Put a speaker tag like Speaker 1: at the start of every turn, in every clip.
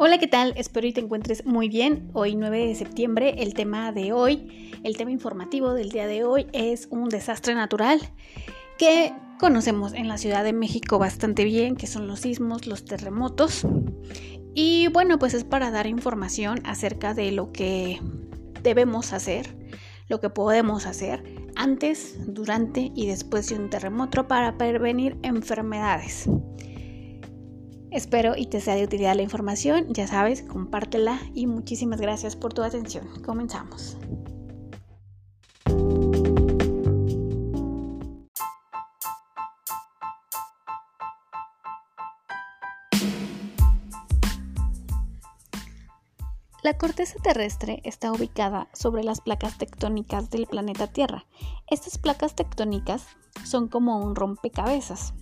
Speaker 1: Hola, ¿qué tal? Espero y te encuentres muy bien. Hoy 9 de septiembre, el tema de hoy, el tema informativo del día de hoy es un desastre natural que conocemos en la Ciudad de México bastante bien, que son los sismos, los terremotos. Y bueno, pues es para dar información acerca de lo que debemos hacer, lo que podemos hacer antes, durante y después de un terremoto para prevenir enfermedades. Espero y te sea de utilidad la información, ya sabes, compártela y muchísimas gracias por tu atención. Comenzamos. La corteza terrestre está ubicada sobre las placas tectónicas del planeta Tierra. Estas placas tectónicas son como un rompecabezas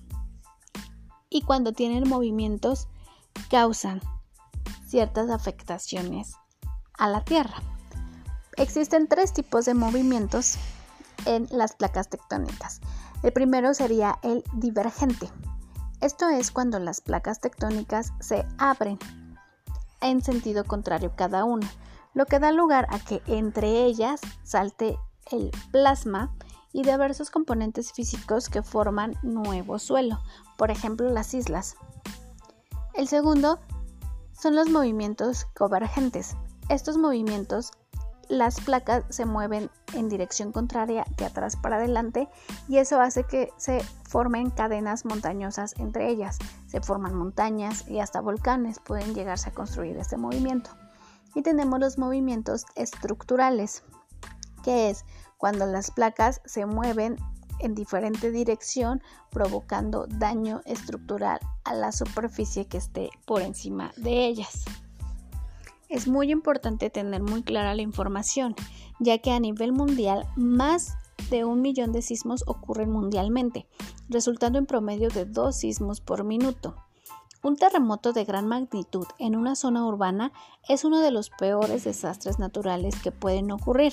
Speaker 1: y cuando tienen movimientos causan ciertas afectaciones a la Tierra. Existen tres tipos de movimientos en las placas tectónicas. El primero sería el divergente. Esto es cuando las placas tectónicas se abren en sentido contrario cada una, lo que da lugar a que entre ellas salte el plasma y diversos componentes físicos que forman nuevo suelo, por ejemplo las islas. El segundo son los movimientos convergentes. Estos movimientos, las placas se mueven en dirección contraria de atrás para adelante y eso hace que se formen cadenas montañosas entre ellas. Se forman montañas y hasta volcanes pueden llegarse a construir este movimiento. Y tenemos los movimientos estructurales, que es cuando las placas se mueven en diferente dirección provocando daño estructural a la superficie que esté por encima de ellas. Es muy importante tener muy clara la información, ya que a nivel mundial más de un millón de sismos ocurren mundialmente, resultando en promedio de dos sismos por minuto. Un terremoto de gran magnitud en una zona urbana es uno de los peores desastres naturales que pueden ocurrir.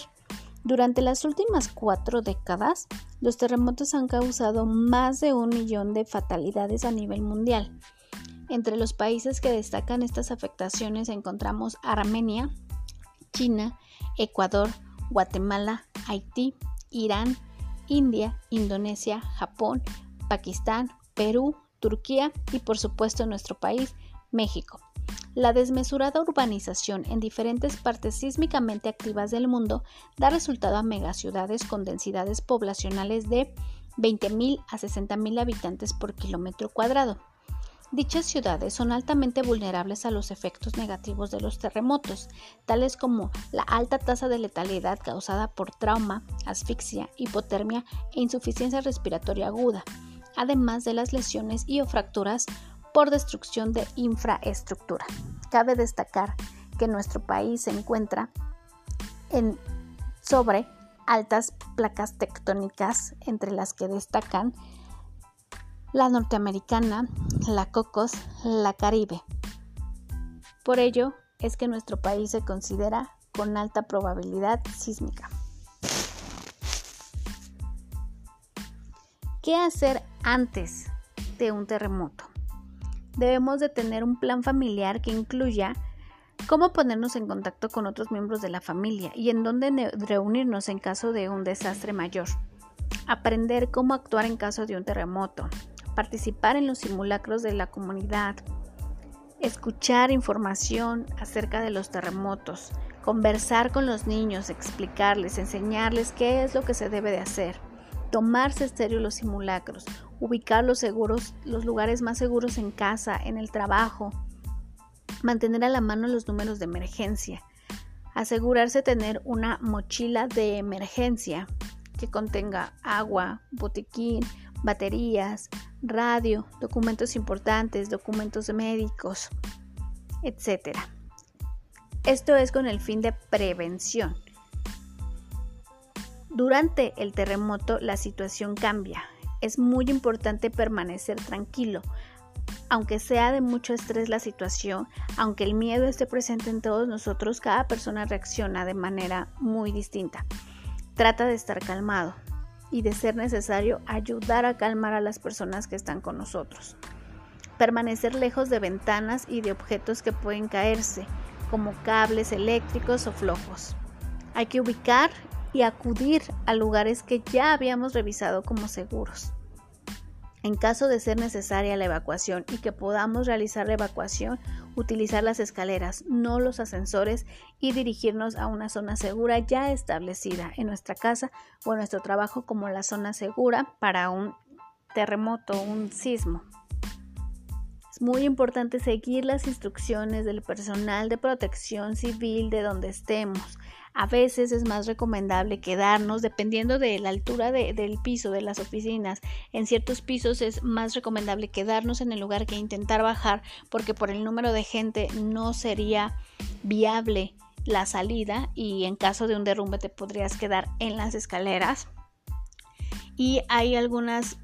Speaker 1: Durante las últimas cuatro décadas, los terremotos han causado más de un millón de fatalidades a nivel mundial. Entre los países que destacan estas afectaciones encontramos Armenia, China, Ecuador, Guatemala, Haití, Irán, India, Indonesia, Japón, Pakistán, Perú, Turquía y por supuesto nuestro país, México. La desmesurada urbanización en diferentes partes sísmicamente activas del mundo da resultado a megaciudades con densidades poblacionales de 20.000 a 60.000 habitantes por kilómetro cuadrado. Dichas ciudades son altamente vulnerables a los efectos negativos de los terremotos, tales como la alta tasa de letalidad causada por trauma, asfixia, hipotermia e insuficiencia respiratoria aguda, además de las lesiones y o fracturas por destrucción de infraestructura. Cabe destacar que nuestro país se encuentra en, sobre altas placas tectónicas, entre las que destacan la norteamericana, la Cocos, la Caribe. Por ello es que nuestro país se considera con alta probabilidad sísmica. ¿Qué hacer antes de un terremoto? Debemos de tener un plan familiar que incluya cómo ponernos en contacto con otros miembros de la familia y en dónde reunirnos en caso de un desastre mayor. Aprender cómo actuar en caso de un terremoto. Participar en los simulacros de la comunidad. Escuchar información acerca de los terremotos. Conversar con los niños, explicarles, enseñarles qué es lo que se debe de hacer tomarse en serio los simulacros, ubicar los seguros, los lugares más seguros en casa, en el trabajo, mantener a la mano los números de emergencia, asegurarse tener una mochila de emergencia que contenga agua, botiquín, baterías, radio, documentos importantes, documentos médicos, etc. Esto es con el fin de prevención. Durante el terremoto la situación cambia. Es muy importante permanecer tranquilo. Aunque sea de mucho estrés la situación, aunque el miedo esté presente en todos nosotros, cada persona reacciona de manera muy distinta. Trata de estar calmado y de ser necesario ayudar a calmar a las personas que están con nosotros. Permanecer lejos de ventanas y de objetos que pueden caerse, como cables eléctricos o flojos. Hay que ubicar y acudir a lugares que ya habíamos revisado como seguros. En caso de ser necesaria la evacuación y que podamos realizar la evacuación, utilizar las escaleras, no los ascensores y dirigirnos a una zona segura ya establecida en nuestra casa o en nuestro trabajo como la zona segura para un terremoto, un sismo. Es muy importante seguir las instrucciones del personal de protección civil de donde estemos. A veces es más recomendable quedarnos, dependiendo de la altura del piso de las oficinas. En ciertos pisos es más recomendable quedarnos en el lugar que intentar bajar, porque por el número de gente no sería viable la salida y en caso de un derrumbe te podrías quedar en las escaleras. Y hay algunas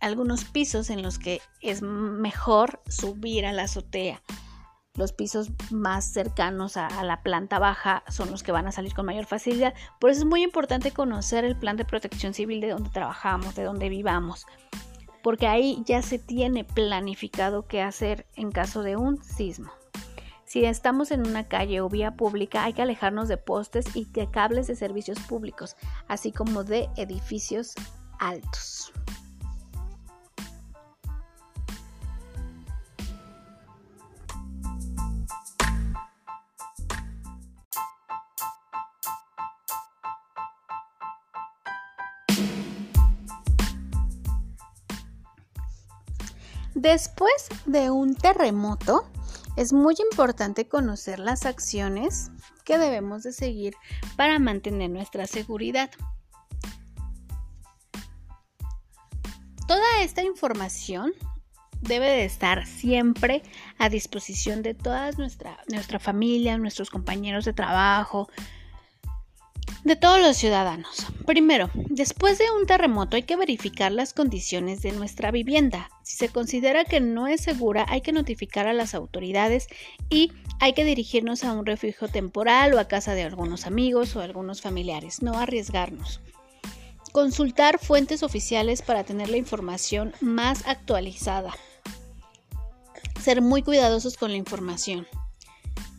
Speaker 1: algunos pisos en los que es mejor subir a la azotea. Los pisos más cercanos a, la planta baja son los que van a salir con mayor facilidad. Por eso es muy importante conocer el plan de protección civil de donde trabajamos, de donde vivamos, porque ahí ya se tiene planificado qué hacer en caso de un sismo. Si estamos en una calle o vía pública, hay que alejarnos de postes y de cables de servicios públicos, así como de edificios altos. Después de un terremoto, es muy importante conocer las acciones que debemos de seguir para mantener nuestra seguridad. Toda esta información debe de estar siempre a disposición de toda nuestra, nuestra familia, nuestros compañeros de trabajo, de todos los ciudadanos. Primero, después de un terremoto hay que verificar las condiciones de nuestra vivienda. Si se considera que no es segura, hay que notificar a las autoridades y hay que dirigirnos a un refugio temporal o a casa de algunos amigos o algunos familiares, no arriesgarnos. Consultar fuentes oficiales para tener la información más actualizada. Ser muy cuidadosos con la información.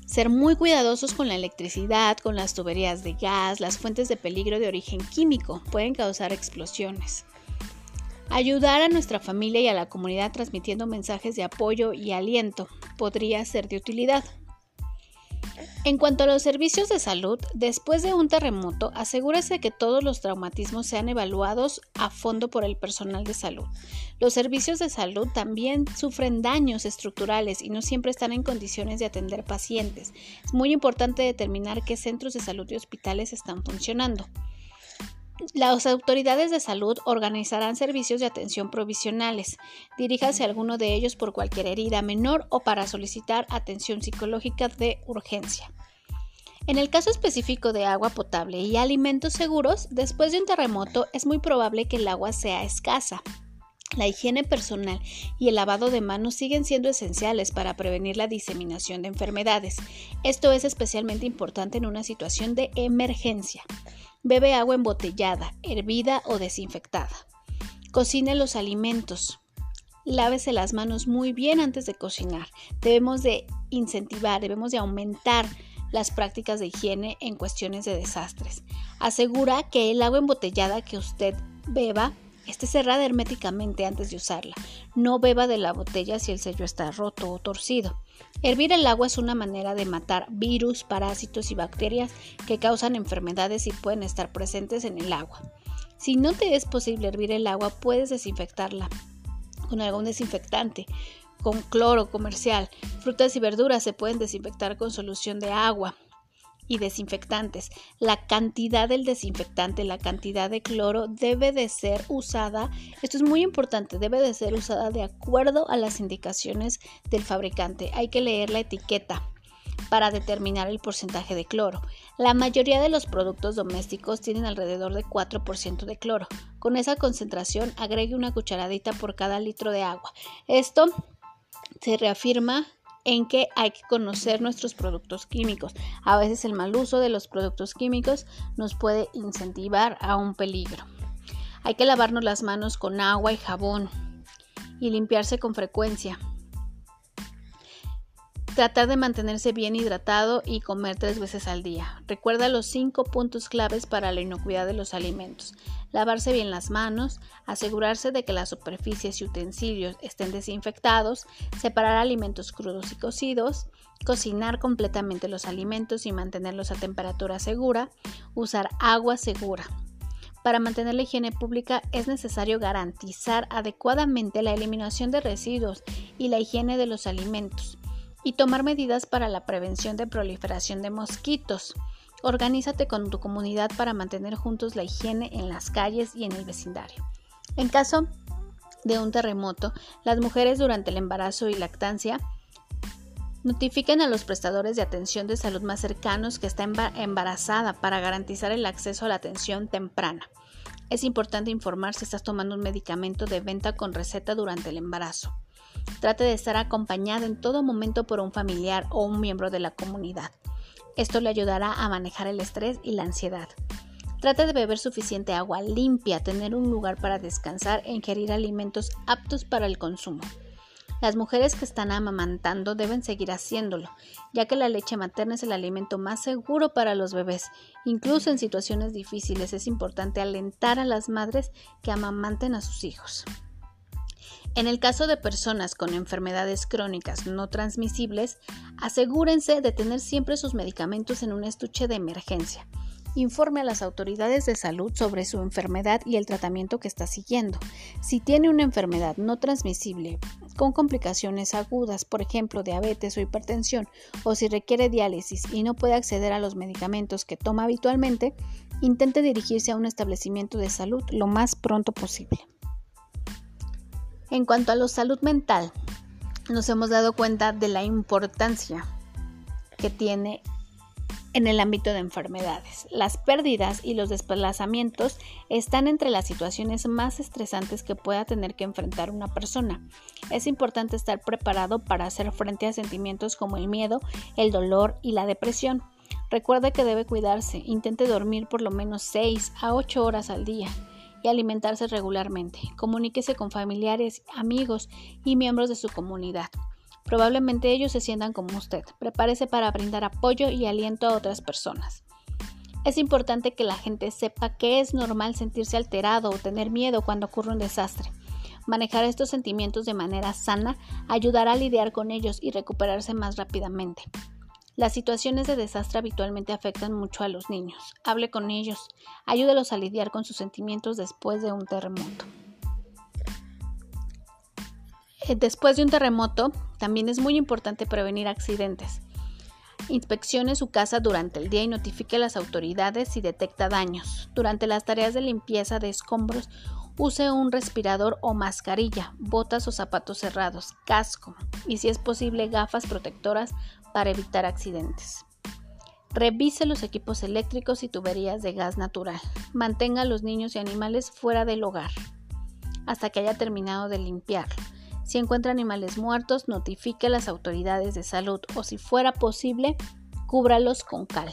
Speaker 1: Ser muy cuidadosos con la electricidad, con las tuberías de gas, las fuentes de peligro de origen químico pueden causar explosiones. Ayudar a nuestra familia y a la comunidad transmitiendo mensajes de apoyo y aliento podría ser de utilidad. En cuanto a los servicios de salud, después de un terremoto, asegúrese que todos los traumatismos sean evaluados a fondo por el personal de salud. Los servicios de salud también sufren daños estructurales y no siempre están en condiciones de atender pacientes. Es muy importante determinar qué centros de salud y hospitales están funcionando. Las autoridades de salud organizarán servicios de atención provisionales. Diríjase a alguno de ellos por cualquier herida menor o para solicitar atención psicológica de urgencia. En el caso específico de agua potable y alimentos seguros, después de un terremoto es muy probable que el agua sea escasa. La higiene personal y el lavado de manos siguen siendo esenciales para prevenir la diseminación de enfermedades. Esto es especialmente importante en una situación de emergencia. Bebe agua embotellada, hervida o desinfectada. Cocine los alimentos. Lávese las manos muy bien antes de cocinar. Debemos de incentivar, debemos de aumentar las prácticas de higiene en cuestiones de desastres. Asegura que el agua embotellada que usted beba esté cerrada herméticamente antes de usarla. No beba de la botella si el sello está roto o torcido. Hervir el agua es una manera de matar virus, parásitos y bacterias que causan enfermedades y pueden estar presentes en el agua. Si no te es posible hervir el agua, puedes desinfectarla con algún desinfectante, con cloro comercial. Frutas y verduras se pueden desinfectar con solución de agua y desinfectantes. La cantidad del desinfectante, la cantidad de cloro debe de ser usada, esto es muy importante, debe de ser usada de acuerdo a las indicaciones del fabricante. Hay que leer la etiqueta para determinar el porcentaje de cloro. La mayoría de los productos domésticos tienen alrededor de 4% de cloro. Con esa concentración agregue una cucharadita por cada litro de agua. Esto se reafirma en que hay que conocer nuestros productos químicos. A veces el mal uso de los productos químicos nos puede incentivar a un peligro. Hay que lavarnos las manos con agua y jabón y limpiarse con frecuencia. Tratar de mantenerse bien hidratado y comer tres veces al día. Recuerda los cinco puntos claves para la inocuidad de los alimentos. Lavarse bien las manos, asegurarse de que las superficies y utensilios estén desinfectados, separar alimentos crudos y cocidos, cocinar completamente los alimentos y mantenerlos a temperatura segura, usar agua segura. Para mantener la higiene pública es necesario garantizar adecuadamente la eliminación de residuos y la higiene de los alimentos y tomar medidas para la prevención de proliferación de mosquitos. Organízate con tu comunidad para mantener juntos la higiene en las calles y en el vecindario. En caso de un terremoto, las mujeres durante el embarazo y lactancia notifiquen a los prestadores de atención de salud más cercanos que está embarazada para garantizar el acceso a la atención temprana. Es importante informar si estás tomando un medicamento de venta con receta durante el embarazo. Trate de estar acompañada en todo momento por un familiar o un miembro de la comunidad. Esto le ayudará a manejar el estrés y la ansiedad. Trate de beber suficiente agua limpia, tener un lugar para descansar e ingerir alimentos aptos para el consumo. Las mujeres que están amamantando deben seguir haciéndolo, ya que la leche materna es el alimento más seguro para los bebés. Incluso en situaciones difíciles es importante alentar a las madres que amamanten a sus hijos. En el caso de personas con enfermedades crónicas no transmisibles, asegúrense de tener siempre sus medicamentos en un estuche de emergencia. Informe a las autoridades de salud sobre su enfermedad y el tratamiento que está siguiendo. Si tiene una enfermedad no transmisible con complicaciones agudas, por ejemplo diabetes o hipertensión, o si requiere diálisis y no puede acceder a los medicamentos que toma habitualmente, intente dirigirse a un establecimiento de salud lo más pronto posible. En cuanto a la salud mental, nos hemos dado cuenta de la importancia que tiene en el ámbito de enfermedades. Las pérdidas y los desplazamientos están entre las situaciones más estresantes que pueda tener que enfrentar una persona. Es importante estar preparado para hacer frente a sentimientos como el miedo, el dolor y la depresión. Recuerde que debe cuidarse, intente dormir por lo menos 6 a 8 horas al día y alimentarse regularmente. Comuníquese con familiares, amigos y miembros de su comunidad. Probablemente ellos se sientan como usted. Prepárese para brindar apoyo y aliento a otras personas. Es importante que la gente sepa que es normal sentirse alterado o tener miedo cuando ocurre un desastre. Manejar estos sentimientos de manera sana ayudará a lidiar con ellos y recuperarse más rápidamente. Las situaciones de desastre habitualmente afectan mucho a los niños. Hable con ellos, ayúdelos a lidiar con sus sentimientos después de un terremoto. Eh, después de un terremoto, también es muy importante prevenir accidentes. Inspeccione su casa durante el día y notifique a las autoridades si detecta daños. Durante las tareas de limpieza de escombros, use un respirador o mascarilla, botas o zapatos cerrados, casco y si es posible gafas protectoras para evitar accidentes. Revise los equipos eléctricos y tuberías de gas natural. Mantenga a los niños y animales fuera del hogar hasta que haya terminado de limpiar. Si encuentra animales muertos, notifique a las autoridades de salud o si fuera posible, cúbralos con cal.